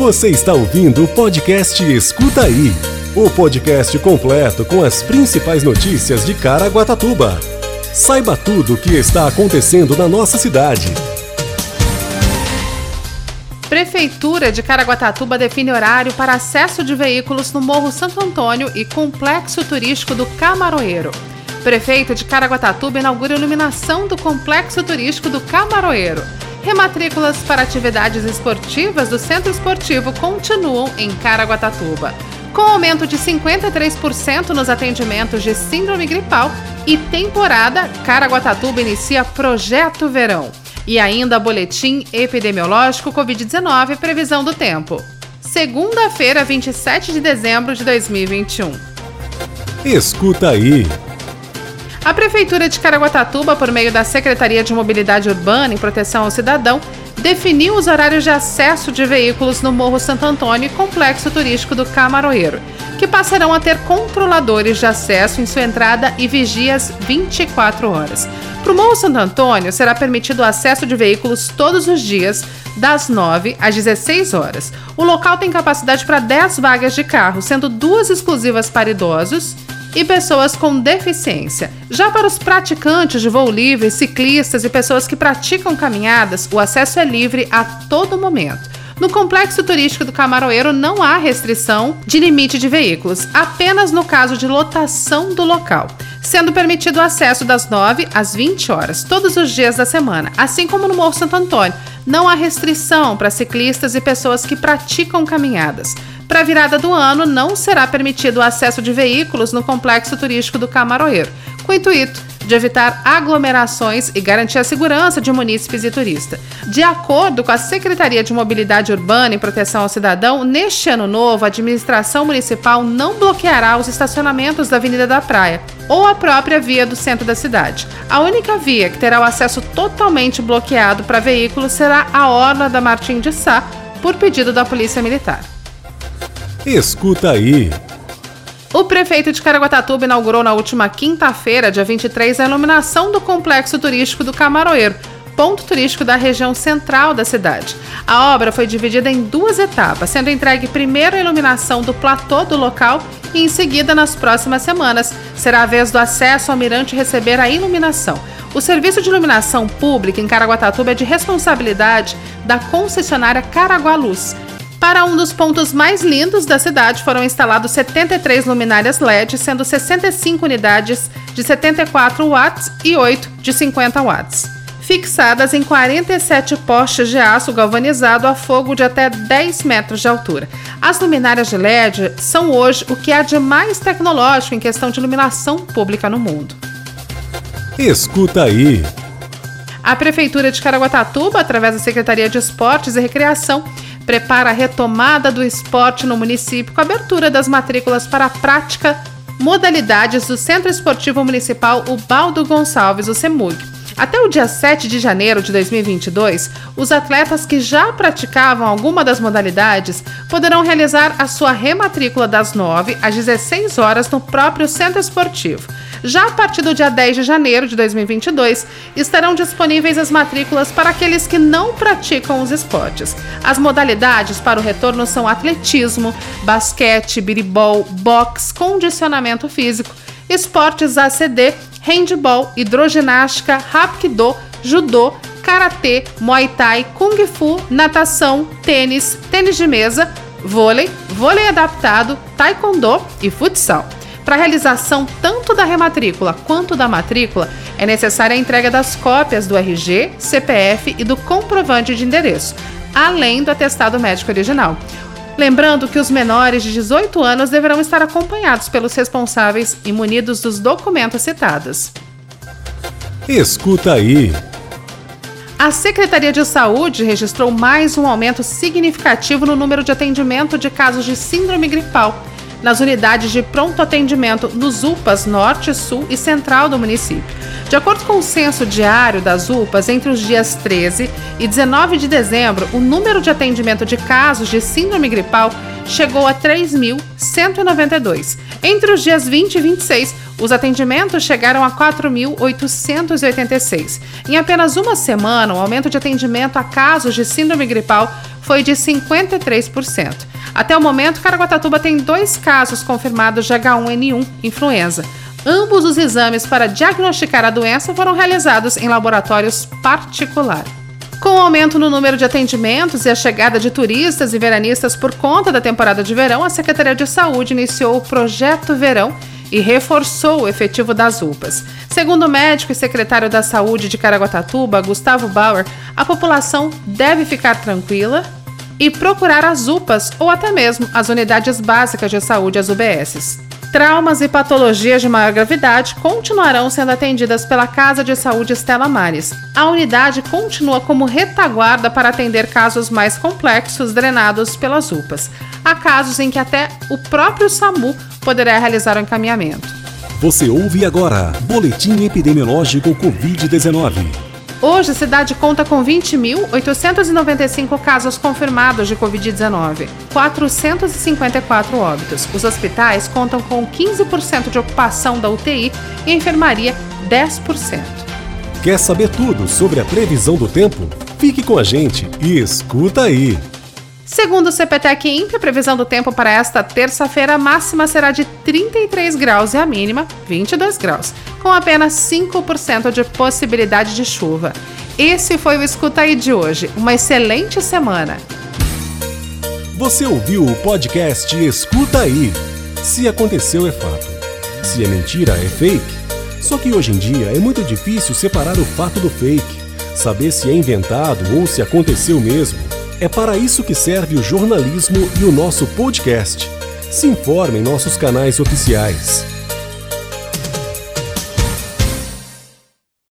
Você está ouvindo o podcast Escuta Aí o podcast completo com as principais notícias de Caraguatatuba. Saiba tudo o que está acontecendo na nossa cidade. Prefeitura de Caraguatatuba define horário para acesso de veículos no Morro Santo Antônio e Complexo Turístico do Camaroeiro. Prefeito de Caraguatatuba inaugura iluminação do Complexo Turístico do Camaroeiro. Rematrículas para atividades esportivas do Centro Esportivo continuam em Caraguatatuba. Com aumento de 53% nos atendimentos de síndrome gripal e temporada, Caraguatatuba inicia Projeto Verão. E ainda boletim epidemiológico Covid-19 previsão do tempo. Segunda-feira, 27 de dezembro de 2021. Escuta aí. A Prefeitura de Caraguatatuba, por meio da Secretaria de Mobilidade Urbana e Proteção ao Cidadão, definiu os horários de acesso de veículos no Morro Santo Antônio e Complexo Turístico do Camaroeiro, que passarão a ter controladores de acesso em sua entrada e vigias 24 horas. Para o Morro Santo Antônio, será permitido o acesso de veículos todos os dias, das 9 às 16 horas. O local tem capacidade para 10 vagas de carro, sendo duas exclusivas para idosos e pessoas com deficiência. Já para os praticantes de voo livre, ciclistas e pessoas que praticam caminhadas, o acesso é livre a todo momento. No complexo turístico do Camaroeiro não há restrição de limite de veículos, apenas no caso de lotação do local, sendo permitido o acesso das 9 às 20 horas, todos os dias da semana, assim como no Morro Santo Antônio. Não há restrição para ciclistas e pessoas que praticam caminhadas. Para a virada do ano, não será permitido o acesso de veículos no complexo turístico do Camaroeiro, com o intuito de evitar aglomerações e garantir a segurança de munícipes e turistas. De acordo com a Secretaria de Mobilidade Urbana e Proteção ao Cidadão, neste ano novo, a administração municipal não bloqueará os estacionamentos da Avenida da Praia ou a própria via do centro da cidade. A única via que terá o acesso totalmente bloqueado para veículos será a Orla da Martim de Sá, por pedido da Polícia Militar. Escuta aí. O prefeito de Caraguatatuba inaugurou na última quinta-feira, dia 23, a iluminação do complexo turístico do Camaroeiro, ponto turístico da região central da cidade. A obra foi dividida em duas etapas, sendo entregue primeiro a iluminação do platô do local e, em seguida, nas próximas semanas, será a vez do acesso ao mirante receber a iluminação. O serviço de iluminação pública em Caraguatatuba é de responsabilidade da concessionária Caragualuz. Para um dos pontos mais lindos da cidade foram instalados 73 luminárias LED, sendo 65 unidades de 74 watts e 8 de 50 watts, fixadas em 47 postes de aço galvanizado a fogo de até 10 metros de altura. As luminárias de LED são hoje o que há de mais tecnológico em questão de iluminação pública no mundo. Escuta aí. A Prefeitura de Caraguatatuba, através da Secretaria de Esportes e Recreação, prepara a retomada do esporte no município com a abertura das matrículas para a prática modalidades do Centro Esportivo Municipal Ubaldo Gonçalves, o CEMUG. Até o dia 7 de janeiro de 2022, os atletas que já praticavam alguma das modalidades poderão realizar a sua rematrícula das 9 às 16 horas no próprio centro esportivo. Já a partir do dia 10 de janeiro de 2022, estarão disponíveis as matrículas para aqueles que não praticam os esportes. As modalidades para o retorno são atletismo, basquete, biribol, boxe, condicionamento físico, esportes ACD, handball, hidroginástica, rapkido, judô, karatê, muay thai, kung fu, natação, tênis, tênis de mesa, vôlei, vôlei adaptado, taekwondo e futsal. Para a realização tanto da rematrícula quanto da matrícula, é necessária a entrega das cópias do RG, CPF e do comprovante de endereço, além do atestado médico original. Lembrando que os menores de 18 anos deverão estar acompanhados pelos responsáveis e munidos dos documentos citados. Escuta aí. A Secretaria de Saúde registrou mais um aumento significativo no número de atendimento de casos de síndrome gripal nas unidades de pronto atendimento nos UPAs Norte, Sul e Central do município. De acordo com o censo diário das UPAs, entre os dias 13 e 19 de dezembro, o número de atendimento de casos de síndrome gripal chegou a 3.192. Entre os dias 20 e 26, os atendimentos chegaram a 4.886. Em apenas uma semana, o aumento de atendimento a casos de síndrome gripal foi de 53%. Até o momento, Caraguatatuba tem dois casos confirmados de H1N1 influenza. Ambos os exames para diagnosticar a doença foram realizados em laboratórios particulares. Com o aumento no número de atendimentos e a chegada de turistas e veranistas por conta da temporada de verão, a Secretaria de Saúde iniciou o Projeto Verão e reforçou o efetivo das UPAs. Segundo o médico e secretário da Saúde de Caraguatatuba, Gustavo Bauer, a população deve ficar tranquila e procurar as UPAs ou até mesmo as unidades básicas de saúde, as UBSs. Traumas e patologias de maior gravidade continuarão sendo atendidas pela Casa de Saúde Estela Mares. A unidade continua como retaguarda para atender casos mais complexos drenados pelas UPAs. Há casos em que até o próprio SAMU poderá realizar o encaminhamento. Você ouve agora Boletim Epidemiológico Covid-19. Hoje, a cidade conta com 20.895 casos confirmados de Covid-19, 454 óbitos. Os hospitais contam com 15% de ocupação da UTI e a enfermaria 10%. Quer saber tudo sobre a previsão do tempo? Fique com a gente e escuta aí! Segundo o CPTEC Imp, a previsão do tempo para esta terça-feira máxima será de 33 graus e a mínima 22 graus, com apenas 5% de possibilidade de chuva. Esse foi o Escuta aí de hoje. Uma excelente semana. Você ouviu o podcast Escuta aí. Se aconteceu é fato. Se é mentira é fake. Só que hoje em dia é muito difícil separar o fato do fake, saber se é inventado ou se aconteceu mesmo. É para isso que serve o jornalismo e o nosso podcast. Se informe em nossos canais oficiais.